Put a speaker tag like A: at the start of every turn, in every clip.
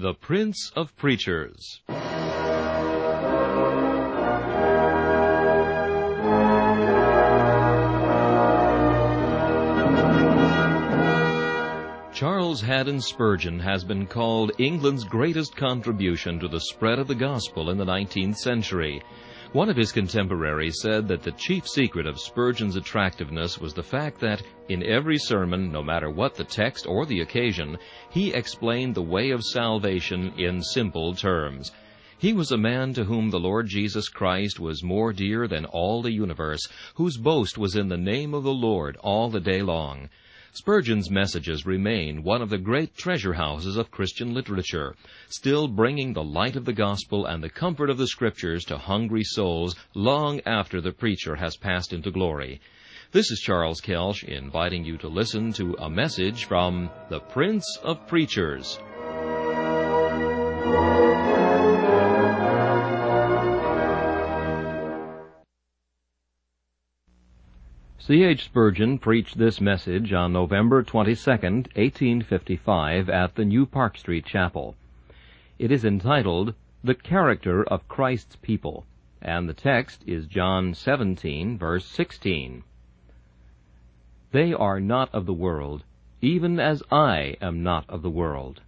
A: The Prince of Preachers. Charles Haddon Spurgeon has been called England's greatest contribution to the spread of the gospel in the 19th century. One of his contemporaries said that the chief secret of Spurgeon's attractiveness was the fact that, in every sermon, no matter what the text or the occasion, he explained the way of salvation in simple terms. He was a man to whom the Lord Jesus Christ was more dear than all the universe, whose boast was in the name of the Lord all the day long. Spurgeon's messages remain one of the great treasure houses of Christian literature, still bringing the light of the gospel and the comfort of the scriptures to hungry souls long after the preacher has passed into glory. This is Charles Kelsch inviting you to listen to a message from the Prince of Preachers. C. H. Spurgeon preached this message on November 22, 1855, at the New Park Street Chapel. It is entitled, The Character of Christ's People, and the text is John 17, verse 16. They are not of the world, even as I am not of the world.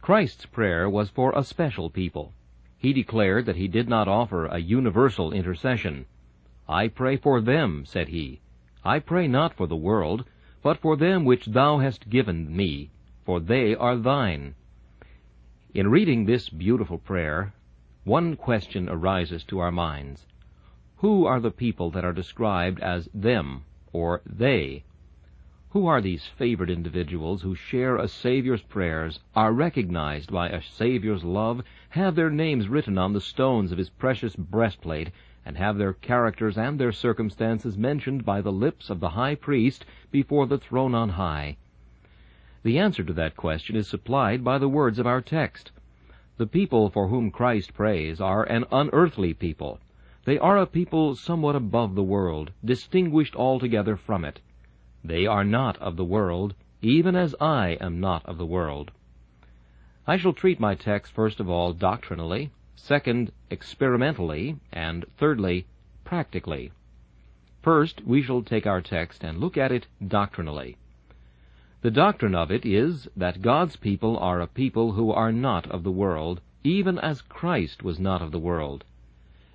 A: Christ's prayer was for a special people. He declared that he did not offer a universal intercession. I pray for them, said he. I pray not for the world, but for them which thou hast given me, for they are thine. In reading this beautiful prayer, one question arises to our minds. Who are the people that are described as them, or they? Who are these favored individuals who share a Savior's prayers, are recognized by a Savior's love, have their names written on the stones of his precious breastplate, and have their characters and their circumstances mentioned by the lips of the high priest before the throne on high? The answer to that question is supplied by the words of our text. The people for whom Christ prays are an unearthly people. They are a people somewhat above the world, distinguished altogether from it. They are not of the world, even as I am not of the world. I shall treat my text first of all doctrinally, second, experimentally, and thirdly, practically. First, we shall take our text and look at it doctrinally. The doctrine of it is that God's people are a people who are not of the world, even as Christ was not of the world.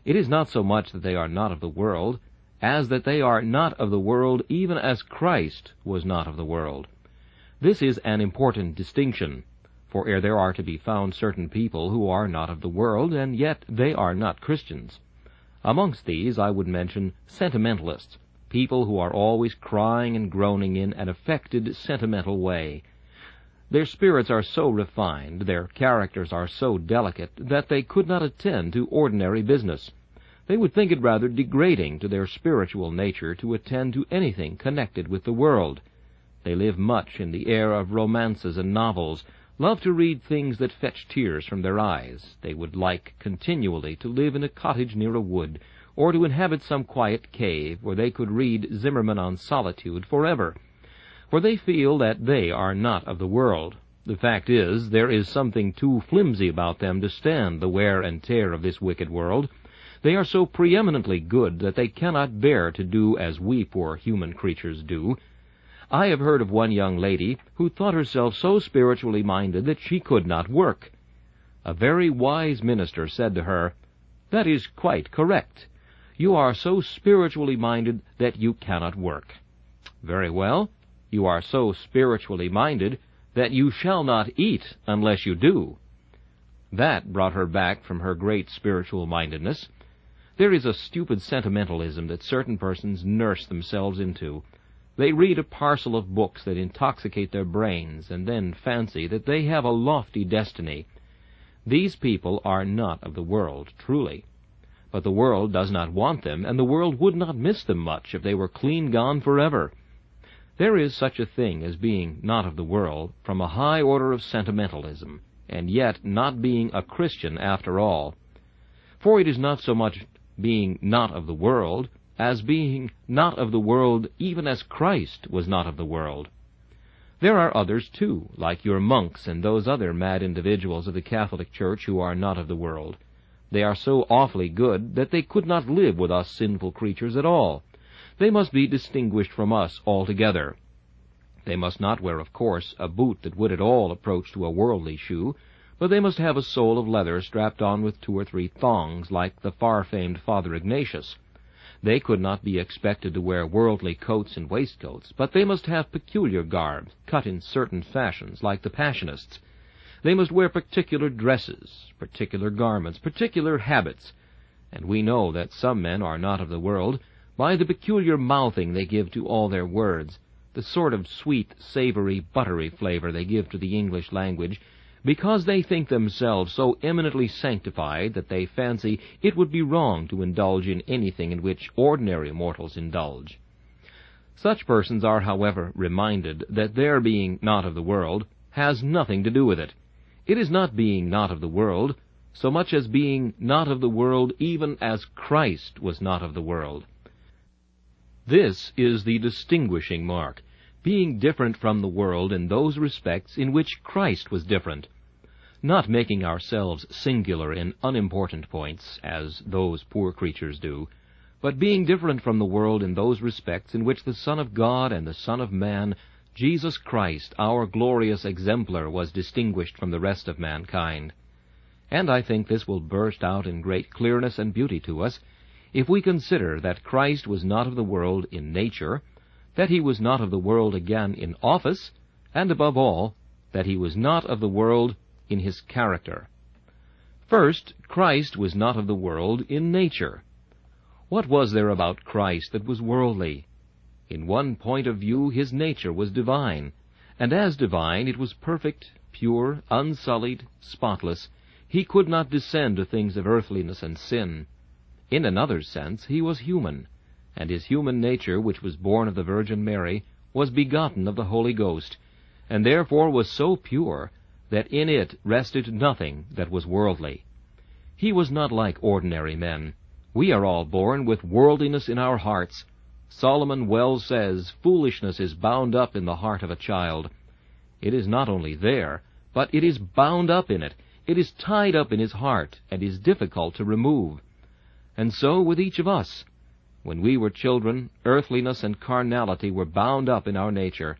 A: It is not so much that they are not of the world, as that they are not of the world even as Christ was not of the world. This is an important distinction, for ere there are to be found certain people who are not of the world, and yet they are not Christians. Amongst these I would mention sentimentalists, people who are always crying and groaning in an affected, sentimental way. Their spirits are so refined, their characters are so delicate, that they could not attend to ordinary business. They would think it rather degrading to their spiritual nature to attend to anything connected with the world. They live much in the air of romances and novels, love to read things that fetch tears from their eyes. They would like continually to live in a cottage near a wood, or to inhabit some quiet cave where they could read Zimmermann on solitude forever. For they feel that they are not of the world. The fact is, there is something too flimsy about them to stand the wear and tear of this wicked world. They are so preeminently good that they cannot bear to do as we poor human creatures do, I have heard of one young lady who thought herself so spiritually minded that she could not work. A very wise minister said to her, That is quite correct. You are so spiritually minded that you cannot work. Very well. You are so spiritually minded that you shall not eat unless you do. That brought her back from her great spiritual mindedness. There is a stupid sentimentalism that certain persons nurse themselves into. They read a parcel of books that intoxicate their brains, and then fancy that they have a lofty destiny. These people are not of the world, truly. But the world does not want them, and the world would not miss them much if they were clean gone forever. There is such a thing as being not of the world from a high order of sentimentalism, and yet not being a Christian after all. For it is not so much being not of the world as being not of the world even as Christ was not of the world. There are others, too, like your monks and those other mad individuals of the Catholic Church who are not of the world. They are so awfully good that they could not live with us sinful creatures at all. They must be distinguished from us altogether. They must not wear, of course, a boot that would at all approach to a worldly shoe, but they must have a sole of leather strapped on with two or three thongs, like the far-famed Father Ignatius. They could not be expected to wear worldly coats and waistcoats, but they must have peculiar garb, cut in certain fashions, like the Passionists. They must wear particular dresses, particular garments, particular habits, and we know that some men are not of the world by the peculiar mouthing they give to all their words, the sort of sweet, savory, buttery flavor they give to the English language, because they think themselves so eminently sanctified that they fancy it would be wrong to indulge in anything in which ordinary mortals indulge. Such persons are, however, reminded that their being not of the world has nothing to do with it. It is not being not of the world, so much as being not of the world even as Christ was not of the world. This is the distinguishing mark being different from the world in those respects in which Christ was different, not making ourselves singular in unimportant points, as those poor creatures do, but being different from the world in those respects in which the Son of God and the Son of Man, Jesus Christ, our glorious exemplar, was distinguished from the rest of mankind. And I think this will burst out in great clearness and beauty to us, if we consider that Christ was not of the world in nature, that he was not of the world again in office, and above all, that he was not of the world in his character. First, Christ was not of the world in nature. What was there about Christ that was worldly? In one point of view his nature was divine, and as divine it was perfect, pure, unsullied, spotless. He could not descend to things of earthliness and sin. In another sense he was human, and his human nature, which was born of the Virgin Mary, was begotten of the Holy Ghost, and therefore was so pure that in it rested nothing that was worldly. He was not like ordinary men. We are all born with worldliness in our hearts. Solomon well says, Foolishness is bound up in the heart of a child. It is not only there, but it is bound up in it. It is tied up in his heart, and is difficult to remove. And so with each of us. When we were children, earthliness and carnality were bound up in our nature.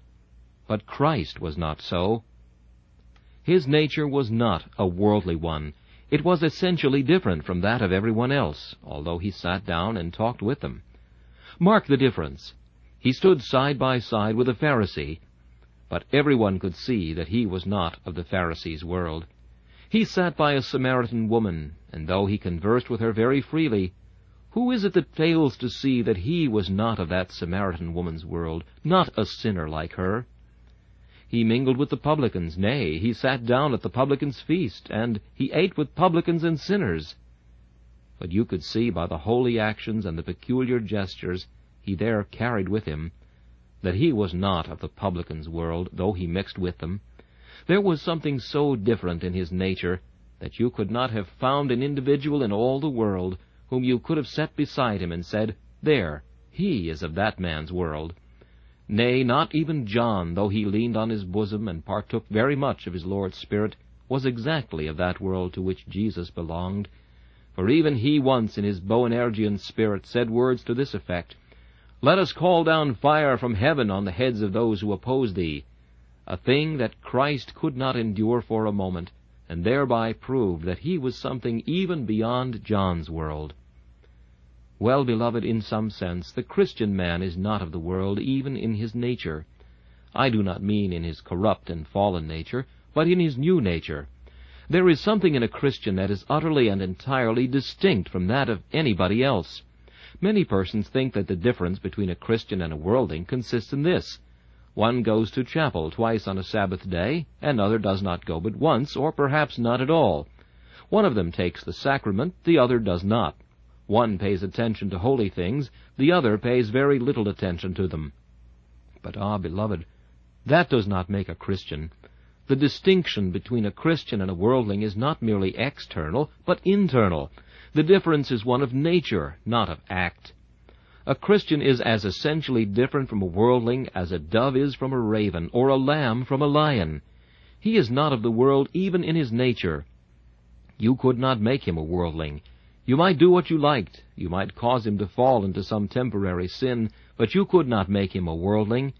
A: But Christ was not so. His nature was not a worldly one. It was essentially different from that of everyone else, although he sat down and talked with them. Mark the difference. He stood side by side with a Pharisee, but everyone could see that he was not of the Pharisee's world. He sat by a Samaritan woman, and though he conversed with her very freely, who is it that fails to see that he was not of that Samaritan woman's world, not a sinner like her? He mingled with the publicans, nay, he sat down at the publicans' feast, and he ate with publicans and sinners. But you could see by the holy actions and the peculiar gestures he there carried with him that he was not of the publicans' world, though he mixed with them. There was something so different in his nature that you could not have found an individual in all the world whom you could have set beside him and said, There, he is of that man's world. Nay, not even John, though he leaned on his bosom and partook very much of his Lord's Spirit, was exactly of that world to which Jesus belonged. For even he once in his Boanergian spirit said words to this effect, Let us call down fire from heaven on the heads of those who oppose thee, a thing that Christ could not endure for a moment, and thereby proved that he was something even beyond John's world. Well, beloved, in some sense, the Christian man is not of the world, even in his nature. I do not mean in his corrupt and fallen nature, but in his new nature. There is something in a Christian that is utterly and entirely distinct from that of anybody else. Many persons think that the difference between a Christian and a worldling consists in this. One goes to chapel twice on a Sabbath day, another does not go but once, or perhaps not at all. One of them takes the sacrament, the other does not. One pays attention to holy things, the other pays very little attention to them. But ah, beloved, that does not make a Christian. The distinction between a Christian and a worldling is not merely external, but internal. The difference is one of nature, not of act. A Christian is as essentially different from a worldling as a dove is from a raven, or a lamb from a lion. He is not of the world even in his nature. You could not make him a worldling. You might do what you liked. You might cause him to fall into some temporary sin, but you could not make him a worldling.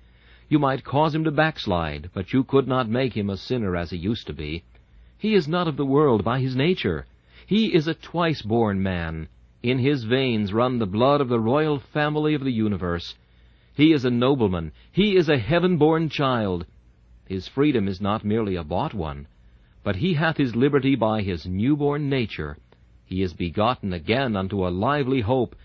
A: You might cause him to backslide, but you could not make him a sinner as he used to be. He is not of the world by his nature. He is a twice-born man. In his veins run the blood of the royal family of the universe. He is a nobleman. He is a heaven-born child. His freedom is not merely a bought one, but he hath his liberty by his new-born nature. He is begotten again unto a lively hope,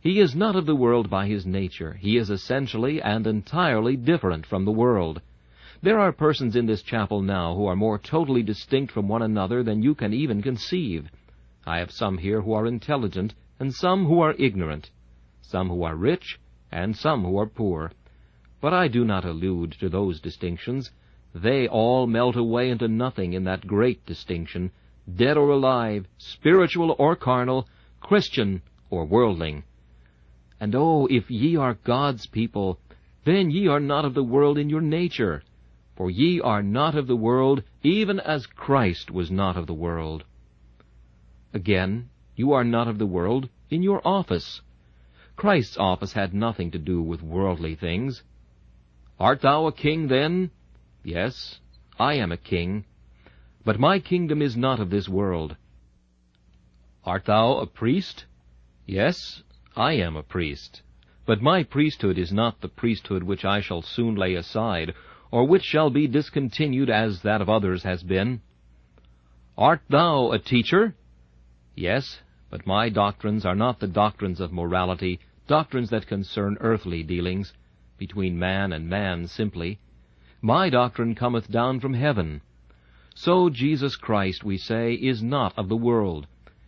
A: he is not of the world by his nature. He is essentially and entirely different from the world. There are persons in this chapel now who are more totally distinct from one another than you can even conceive. I have some here who are intelligent, and some who are ignorant, some who are rich, and some who are poor. But I do not allude to those distinctions. They all melt away into nothing in that great distinction, dead or alive, spiritual or carnal, Christian or worldling. And oh, if ye are God's people, then ye are not of the world in your nature. For ye are not of the world, even as Christ was not of the world. Again, you are not of the world in your office. Christ's office had nothing to do with worldly things. Art thou a king then? Yes, I am a king. But my kingdom is not of this world. Art thou a priest? Yes, I am a priest. But my priesthood is not the priesthood which I shall soon lay aside, or which shall be discontinued as that of others has been. Art thou a teacher? Yes, but my doctrines are not the doctrines of morality, doctrines that concern earthly dealings, between man and man simply. My doctrine cometh down from heaven. So Jesus Christ, we say, is not of the world.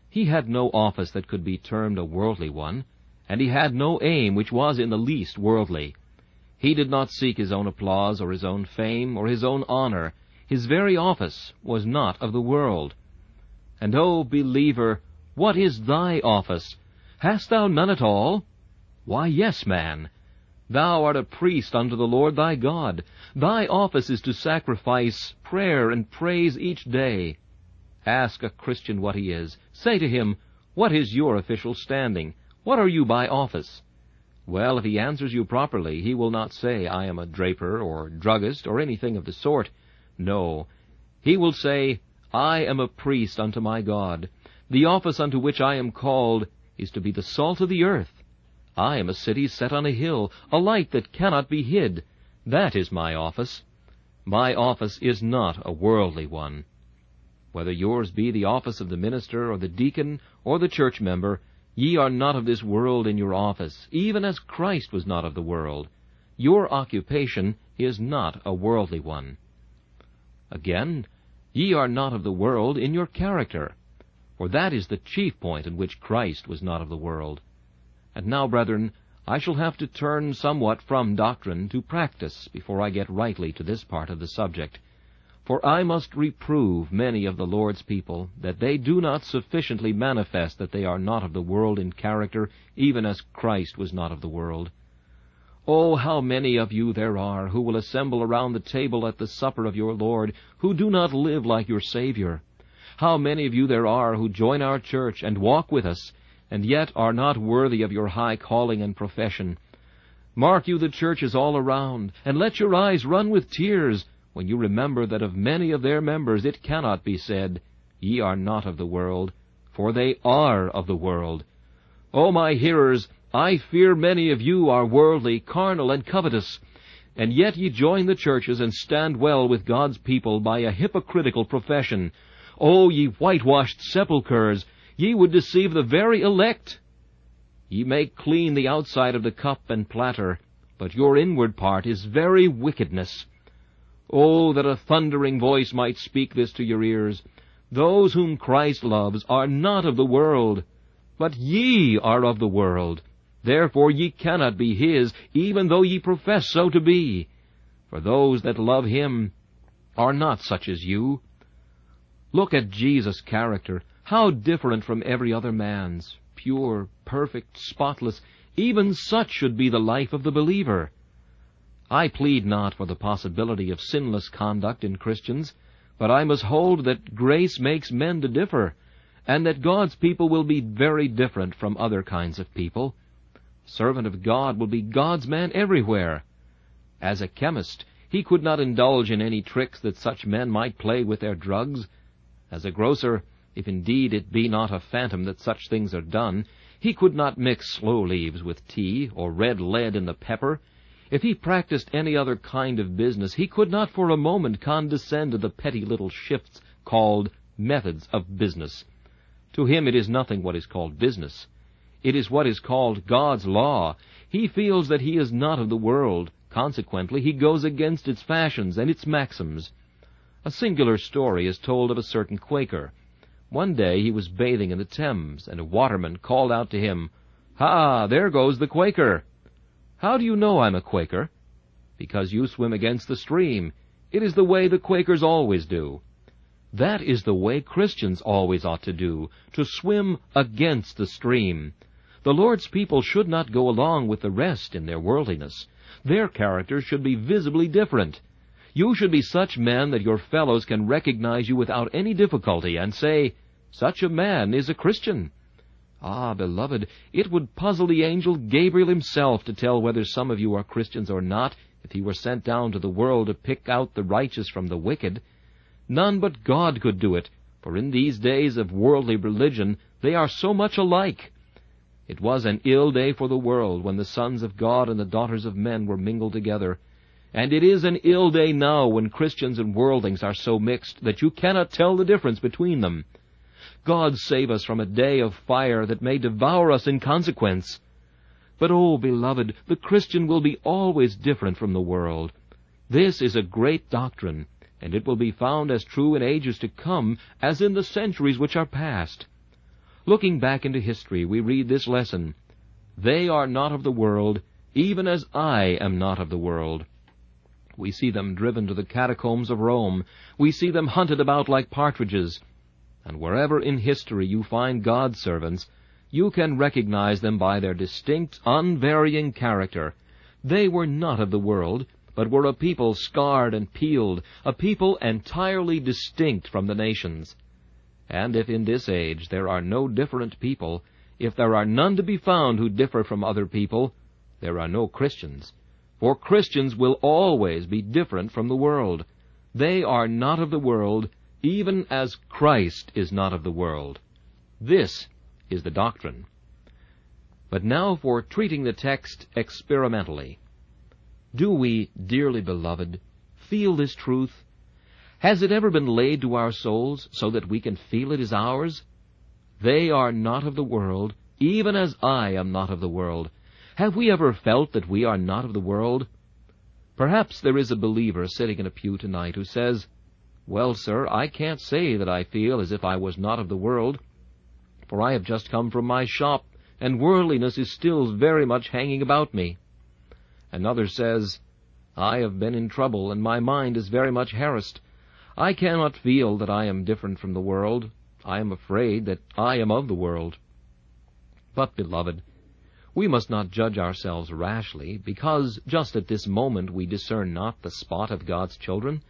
A: He had no office that could be termed a worldly one and he had no aim which was in the least worldly. He did not seek his own applause or his own fame or his own honor. His very office was not of the world. And, O oh, believer, what is thy office? Hast thou none at all? Why, yes, man. Thou art a priest unto the Lord thy God. Thy office is to sacrifice prayer and praise each day. Ask a Christian what he is. Say to him, What is your official standing? What are you by office? Well, if he answers you properly, he will not say, I am a draper or druggist or anything of the sort. No. He will say, I am a priest unto my God. The office unto which I am called is to be the salt of the earth. I am a city set on a hill, a light that cannot be hid. That is my office. My office is not a worldly one. Whether yours be the office of the minister or the deacon or the church member, Ye are not of this world in your office, even as Christ was not of the world. Your occupation is not a worldly one. Again, ye are not of the world in your character, for that is the chief point in which Christ was not of the world. And now, brethren, I shall have to turn somewhat from doctrine to practice before I get rightly to this part of the subject. For I must reprove many of the Lord's people, that they do not sufficiently manifest that they are not of the world in character, even as Christ was not of the world. Oh, how many of you there are who will assemble around the table at the supper of your Lord, who do not live like your Savior! How many of you there are who join our church and walk with us, and yet are not worthy of your high calling and profession! Mark you the churches all around, and let your eyes run with tears when you remember that of many of their members it cannot be said, Ye are not of the world, for they are of the world. O my hearers, I fear many of you are worldly, carnal, and covetous, and yet ye join the churches and stand well with God's people by a hypocritical profession. O ye whitewashed sepulchres, ye would deceive the very elect. Ye make clean the outside of the cup and platter, but your inward part is very wickedness. Oh, that a thundering voice might speak this to your ears. Those whom Christ loves are not of the world, but ye are of the world. Therefore ye cannot be his, even though ye profess so to be. For those that love him are not such as you. Look at Jesus' character, how different from every other man's, pure, perfect, spotless, Even such should be the life of the believer. I plead not for the possibility of sinless conduct in Christians, but I must hold that grace makes men to differ, and that God's people will be very different from other kinds of people. Servant of God will be God's man everywhere. As a chemist, he could not indulge in any tricks that such men might play with their drugs. As a grocer, if indeed it be not a phantom that such things are done, he could not mix sloe leaves with tea, or red lead in the pepper. If he practiced any other kind of business, he could not for a moment condescend to the petty little shifts called methods of business. To him it is nothing what is called business. It is what is called God's law. He feels that he is not of the world. Consequently, he goes against its fashions and its maxims. A singular story is told of a certain Quaker. One day he was bathing in the Thames, and a waterman called out to him, Ha! There goes the Quaker! How do you know I'm a Quaker? Because you swim against the stream. It is the way the Quakers always do. That is the way Christians always ought to do, to swim against the stream. The Lord's people should not go along with the rest in their worldliness. Their character should be visibly different. You should be such men that your fellows can recognize you without any difficulty and say, Such a man is a Christian. Ah, beloved, it would puzzle the angel Gabriel himself to tell whether some of you are Christians or not if he were sent down to the world to pick out the righteous from the wicked. None but God could do it, for in these days of worldly religion they are so much alike. It was an ill day for the world when the sons of God and the daughters of men were mingled together. And it is an ill day now when Christians and worldlings are so mixed that you cannot tell the difference between them. God save us from a day of fire that may devour us in consequence. But, oh, beloved, the Christian will be always different from the world. This is a great doctrine, and it will be found as true in ages to come as in the centuries which are past. Looking back into history, we read this lesson. They are not of the world, even as I am not of the world. We see them driven to the catacombs of Rome. We see them hunted about like partridges. And wherever in history you find God's servants, you can recognize them by their distinct, unvarying character. They were not of the world, but were a people scarred and peeled, a people entirely distinct from the nations. And if in this age there are no different people, if there are none to be found who differ from other people, there are no Christians. For Christians will always be different from the world. They are not of the world, even as Christ is not of the world. This is the doctrine. But now for treating the text experimentally. Do we, dearly beloved, feel this truth? Has it ever been laid to our souls so that we can feel it is ours? They are not of the world, even as I am not of the world. Have we ever felt that we are not of the world? Perhaps there is a believer sitting in a pew tonight who says, Well, sir, I can't say that I feel as if I was not of the world, for I have just come from my shop, and worldliness is still very much hanging about me. Another says, I have been in trouble, and my mind is very much harassed. I cannot feel that I am different from the world. I am afraid that I am of the world. But, beloved, we must not judge ourselves rashly, because just at this moment we discern not the spot of God's children.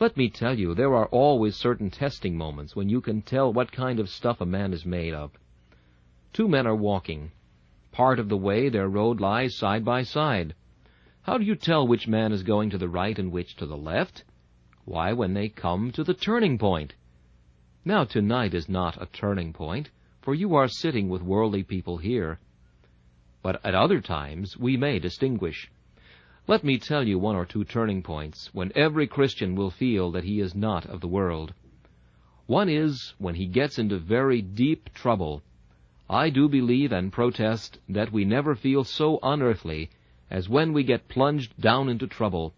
A: Let me tell you, there are always certain testing moments when you can tell what kind of stuff a man is made of. Two men are walking. Part of the way their road lies side by side. How do you tell which man is going to the right and which to the left? Why, when they come to the turning point. Now tonight is not a turning point, for you are sitting with worldly people here, but at other times we may distinguish. Let me tell you one or two turning points when every Christian will feel that he is not of the world. One is when he gets into very deep trouble. I do believe and protest that we never feel so unearthly as when we get plunged down into trouble.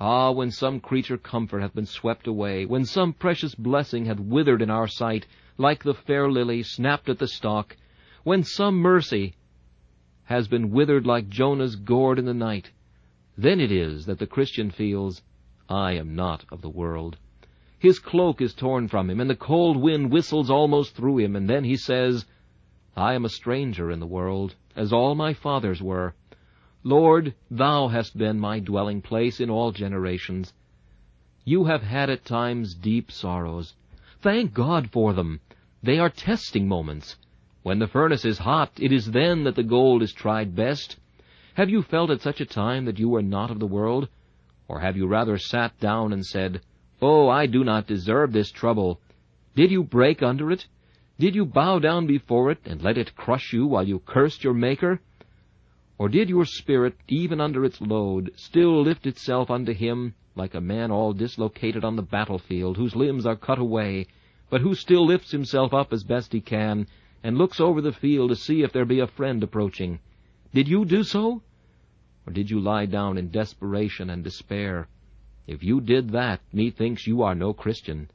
A: Ah, when some creature comfort hath been swept away, when some precious blessing hath withered in our sight, like the fair lily snapped at the stalk, when some mercy has been withered like Jonah's gourd in the night, then it is that the Christian feels, I am not of the world. His cloak is torn from him, and the cold wind whistles almost through him, and then he says, I am a stranger in the world, as all my fathers were. Lord, thou hast been my dwelling place in all generations. You have had at times deep sorrows. Thank God for them. They are testing moments. When the furnace is hot, it is then that the gold is tried best. Have you felt at such a time that you were not of the world? Or have you rather sat down and said, Oh, I do not deserve this trouble. Did you break under it? Did you bow down before it and let it crush you while you cursed your Maker? Or did your spirit, even under its load, still lift itself unto him, like a man all dislocated on the battlefield, whose limbs are cut away, but who still lifts himself up as best he can, and looks over the field to see if there be a friend approaching? Did you do so? Or did you lie down in desperation and despair? If you did that, methinks you are no Christian.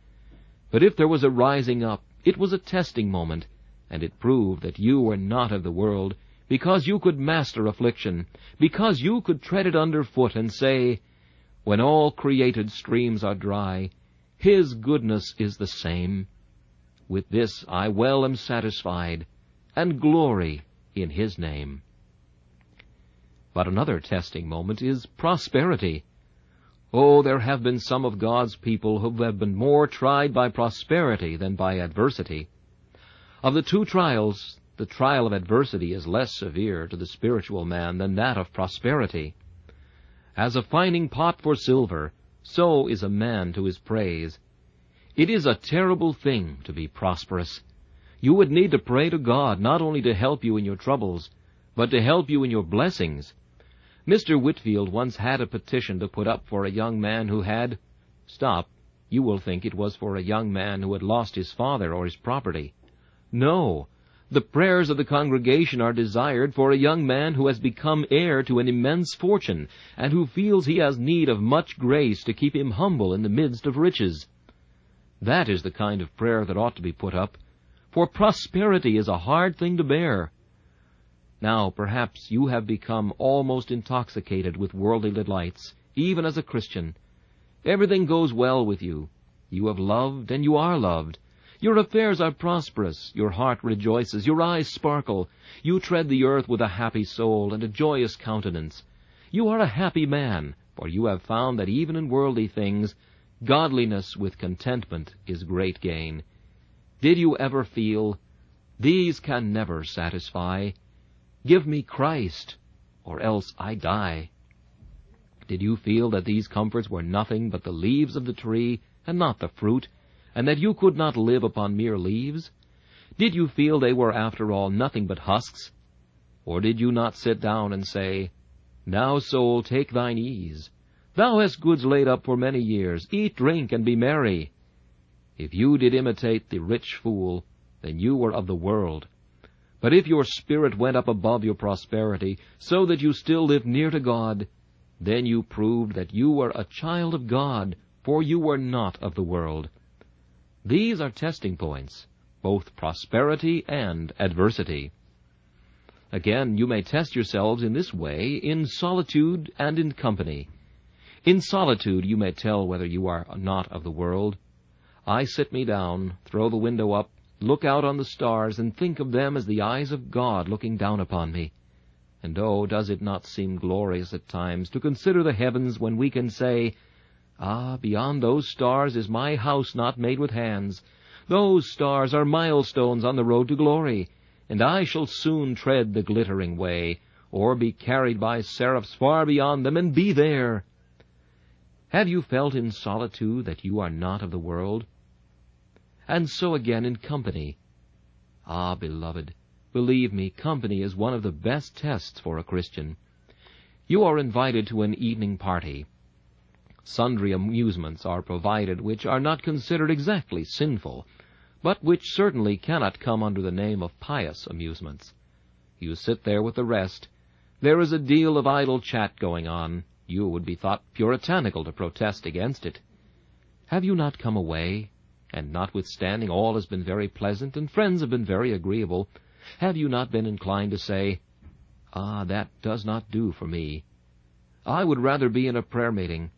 A: But if there was a rising up, it was a testing moment, and it proved that you were not of the world, because you could master affliction, because you could tread it under foot and say, When all created streams are dry, His goodness is the same. With this I well am satisfied, and glory in His name. But another testing moment is prosperity. Oh, there have been some of God's people who have been more tried by prosperity than by adversity. Of the two trials, the trial of adversity is less severe to the spiritual man than that of prosperity. As a fining pot for silver, so is a man to his praise. It is a terrible thing to be prosperous. You would need to pray to God not only to help you in your troubles, but to help you in your blessings. Mr. Whitefield once had a petition to put up for a young man who had... Stop. You will think it was for a young man who had lost his father or his property. No, the prayers of the congregation are desired for a young man who has become heir to an immense fortune, and who feels he has need of much grace to keep him humble in the midst of riches. That is the kind of prayer that ought to be put up, for prosperity is a hard thing to bear. Now, perhaps you have become almost intoxicated with worldly delights, even as a Christian. Everything goes well with you. You have loved, and you are loved. Your affairs are prosperous, your heart rejoices, your eyes sparkle, you tread the earth with a happy soul and a joyous countenance. You are a happy man, for you have found that even in worldly things, godliness with contentment is great gain. Did you ever feel, These can never satisfy. Give me Christ, or else I die. Did you feel that these comforts were nothing but the leaves of the tree, and not the fruit, and that you could not live upon mere leaves? Did you feel they were after all nothing but husks? Or did you not sit down and say, Now, soul, take thine ease. Thou hast goods laid up for many years. Eat, drink, and be merry. If you did imitate the rich fool, then you were of the world. But if your spirit went up above your prosperity, so that you still lived near to God, then you proved that you were a child of God, for you were not of the world. These are testing points, both prosperity and adversity. Again, you may test yourselves in this way in solitude and in company. In solitude you may tell whether you are not of the world. I sit me down, throw the window up, look out on the stars, and think of them as the eyes of God looking down upon me. And oh, does it not seem glorious at times to consider the heavens when we can say, Ah, beyond those stars is my house not made with hands. Those stars are milestones on the road to glory, and I shall soon tread the glittering way, or be carried by seraphs far beyond them, and be there. Have you felt in solitude that you are not of the world? And so again in company. Ah, beloved, believe me, company is one of the best tests for a Christian. You are invited to an evening party. Sundry amusements are provided which are not considered exactly sinful, but which certainly cannot come under the name of pious amusements. You sit there with the rest. There is a deal of idle chat going on. You would be thought puritanical to protest against it. Have you not come away, and notwithstanding all has been very pleasant, and friends have been very agreeable, have you not been inclined to say, Ah, that does not do for me. I would rather be in a prayer meeting.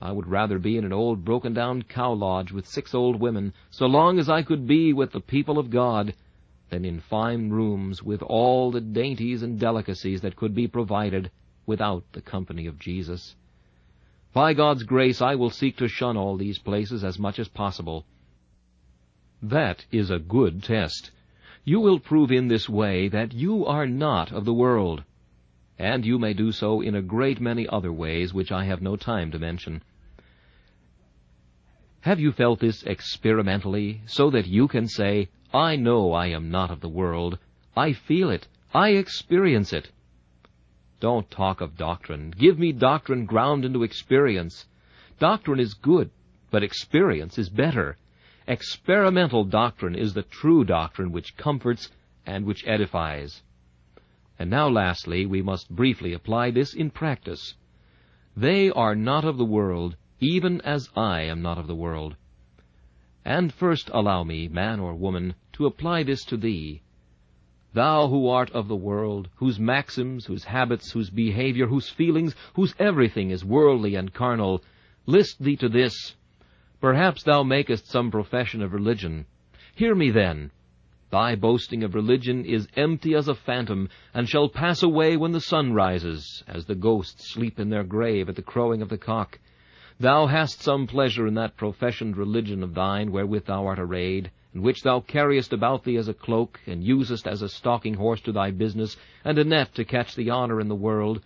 A: I would rather be in an old broken-down cow lodge with six old women, so long as I could be with the people of God. than in fine rooms with all the dainties and delicacies that could be provided without the company of Jesus. By God's grace, I will seek to shun all these places as much as possible. That is a good test. You will prove in this way that you are not of the world. And you may do so in a great many other ways which I have no time to mention. Have you felt this experimentally, so that you can say, I know I am not of the world. I feel it. I experience it. Don't talk of doctrine. Give me doctrine ground into experience. Doctrine is good, but experience is better. Experimental doctrine is the true doctrine which comforts and which edifies. And now lastly, we must briefly apply this in practice. They are not of the world, even as I am not of the world. And first allow me, man or woman, to apply this to thee. Thou who art of the world, whose maxims, whose habits, whose behavior, whose feelings, whose everything is worldly and carnal, list thee to this. Perhaps thou makest some profession of religion. Hear me then. Thy boasting of religion is empty as a phantom, and shall pass away when the sun rises, as the ghosts sleep in their grave at the crowing of the cock. Thou hast some pleasure in that professioned religion of thine wherewith thou art arrayed, and which thou carriest about thee as a cloak, and usest as a stalking horse to thy business, and a net to catch the honour in the world,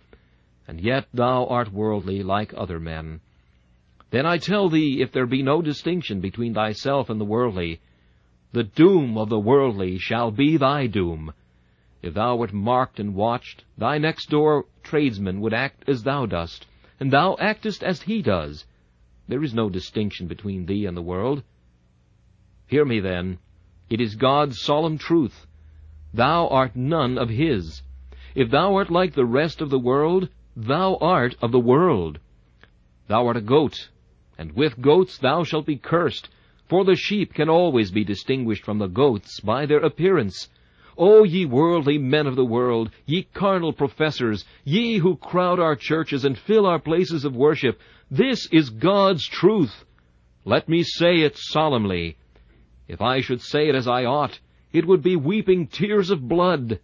A: and yet thou art worldly like other men. Then I tell thee, if there be no distinction between thyself and the worldly, the doom of the worldly shall be thy doom. If thou wert marked and watched, thy next door tradesman would act as thou dost, and thou actest as he does. There is no distinction between thee and the world. Hear me then. It is God's solemn truth. Thou art none of his. If thou art like the rest of the world, thou art of the world. Thou art a goat, and with goats thou shalt be cursed, for the sheep can always be distinguished from the goats by their appearance. O ye worldly men of the world, ye carnal professors, ye who crowd our churches and fill our places of worship, this is God's truth. Let me say it solemnly. If I should say it as I ought, it would be weeping tears of blood.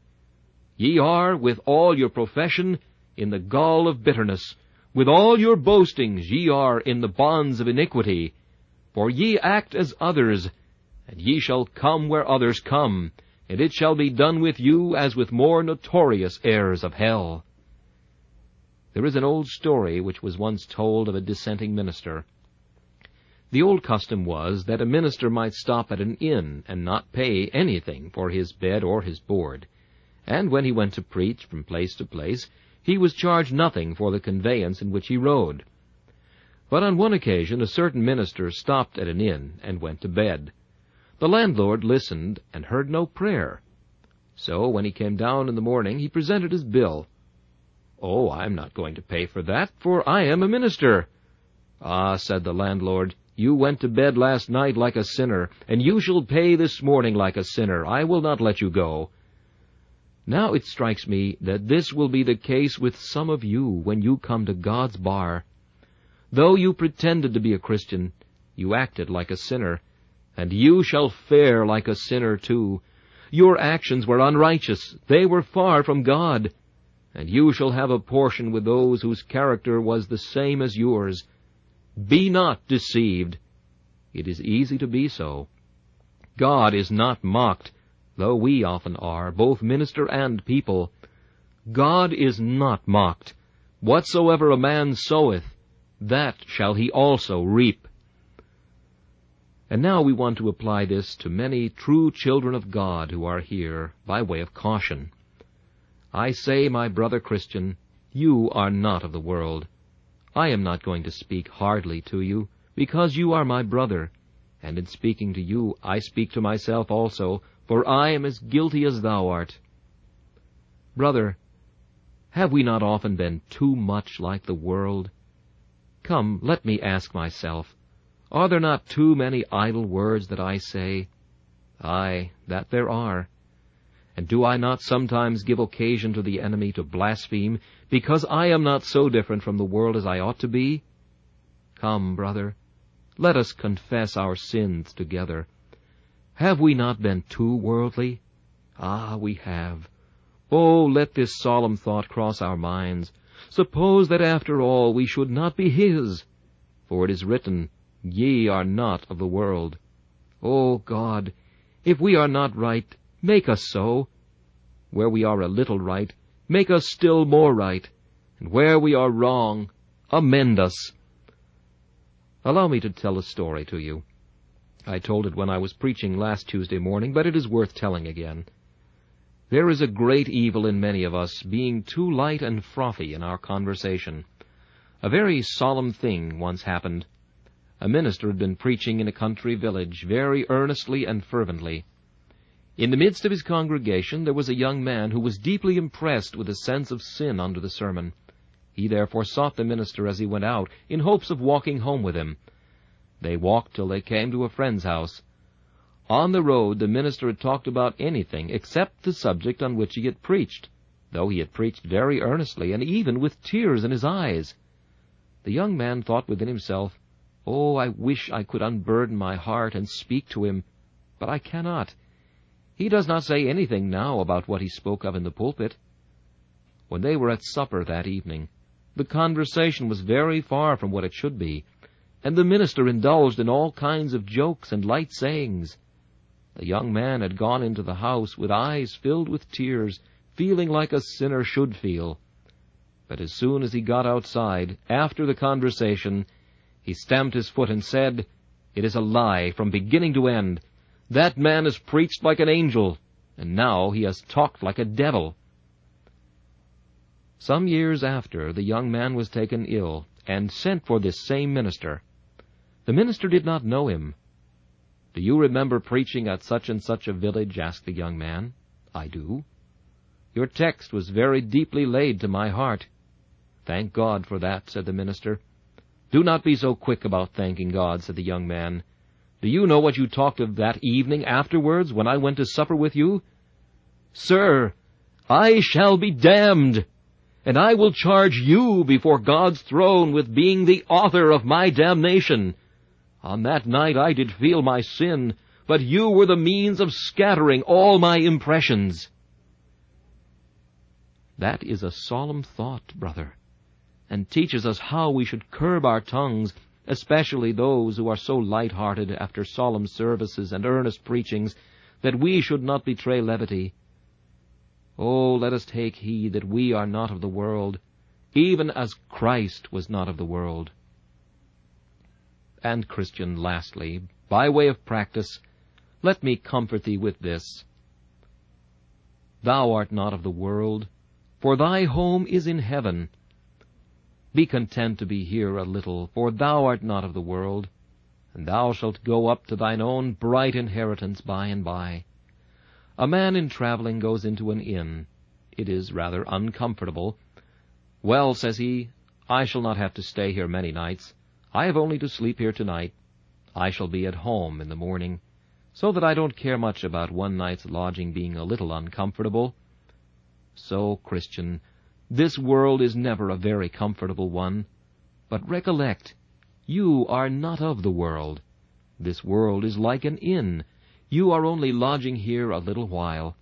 A: Ye are, with all your profession, in the gall of bitterness. With all your boastings ye are in the bonds of iniquity. For ye act as others, and ye shall come where others come, and it shall be done with you as with more notorious heirs of hell. There is an old story which was once told of a dissenting minister. The old custom was that a minister might stop at an inn and not pay anything for his bed or his board, and when he went to preach from place to place, he was charged nothing for the conveyance in which he rode. But on one occasion a certain minister stopped at an inn and went to bed. The landlord listened and heard no prayer. So when he came down in the morning, he presented his bill. Oh, I am not going to pay for that, for I am a minister. Ah, said the landlord, you went to bed last night like a sinner, and you shall pay this morning like a sinner. I will not let you go. Now it strikes me that this will be the case with some of you when you come to God's bar. Though you pretended to be a Christian, you acted like a sinner, and you shall fare like a sinner too. Your actions were unrighteous, they were far from God, and you shall have a portion with those whose character was the same as yours. Be not deceived. It is easy to be so. God is not mocked, though we often are, both minister and people. God is not mocked. Whatsoever a man soweth, that shall he also reap. And now we want to apply this to many true children of God who are here by way of caution. I say, my brother Christian, you are not of the world. I am not going to speak hardly to you, because you are my brother, and in speaking to you I speak to myself also, for I am as guilty as thou art. Brother, have we not often been too much like the world? Come, let me ask myself, are there not too many idle words that I say? Ay, that there are. And do I not sometimes give occasion to the enemy to blaspheme, because I am not so different from the world as I ought to be? Come, brother, let us confess our sins together. Have we not been too worldly? Ah, we have. Oh, let this solemn thought cross our minds. Suppose that after all we should not be his. For it is written, Ye are not of the world. O oh God, if we are not right, make us so. Where we are a little right, make us still more right. And where we are wrong, amend us. Allow me to tell a story to you. I told it when I was preaching last Tuesday morning, but it is worth telling again. There is a great evil in many of us, being too light and frothy in our conversation. A very solemn thing once happened. A minister had been preaching in a country village very earnestly and fervently. In the midst of his congregation there was a young man who was deeply impressed with a sense of sin under the sermon. He therefore sought the minister as he went out, in hopes of walking home with him. They walked till they came to a friend's house. On the road the minister had talked about anything except the subject on which he had preached, though he had preached very earnestly, and even with tears in his eyes. The young man thought within himself, Oh, I wish I could unburden my heart and speak to him, but I cannot. He does not say anything now about what he spoke of in the pulpit. When they were at supper that evening, the conversation was very far from what it should be, and the minister indulged in all kinds of jokes and light sayings. The young man had gone into the house with eyes filled with tears, feeling like a sinner should feel. But as soon as he got outside, after the conversation, he stamped his foot and said, It is a lie from beginning to end. That man has preached like an angel, and now he has talked like a devil. Some years after, the young man was taken ill, and sent for this same minister. The minister did not know him. Do you remember preaching at such and such a village? asked the young man. I do. Your text was very deeply laid to my heart. Thank God for that, said the minister. Do not be so quick about thanking God, said the young man. Do you know what you talked of that evening afterwards when I went to supper with you? Sir, I shall be damned, and I will charge you before God's throne with being the author of my damnation. On that night I did feel my sin, but you were the means of scattering all my impressions. That is a solemn thought, brother, and teaches us how we should curb our tongues, especially those who are so light-hearted after solemn services and earnest preachings, that we should not betray levity. Oh, let us take heed that we are not of the world, even as Christ was not of the world. And, Christian, lastly, by way of practice, let me comfort thee with this. Thou art not of the world, for thy home is in heaven. Be content to be here a little, for thou art not of the world, and thou shalt go up to thine own bright inheritance by and by. A man in travelling goes into an inn. It is rather uncomfortable. Well, says he, I shall not have to stay here many nights. I have only to sleep here tonight. I shall be at home in the morning, so that I don't care much about one night's lodging being a little uncomfortable. So, Christian, this world is never a very comfortable one. But recollect, you are not of the world. This world is like an inn. You are only lodging here a little while.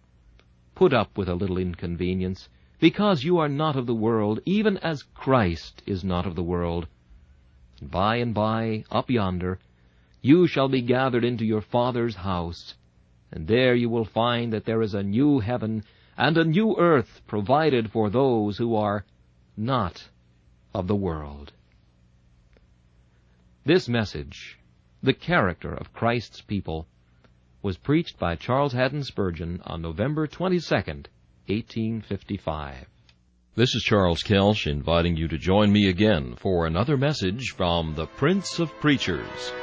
A: Put up with a little inconvenience, because you are not of the world, even as Christ is not of the world. By and by, up yonder, you shall be gathered into your Father's house, and there you will find that there is a new heaven and a new earth provided for those who are not of the world. This message, the character of Christ's people, was preached by Charles Haddon Spurgeon on November 22, 1855.
B: This is Charles Kelsch inviting you to join me again for another message from the Prince of Preachers.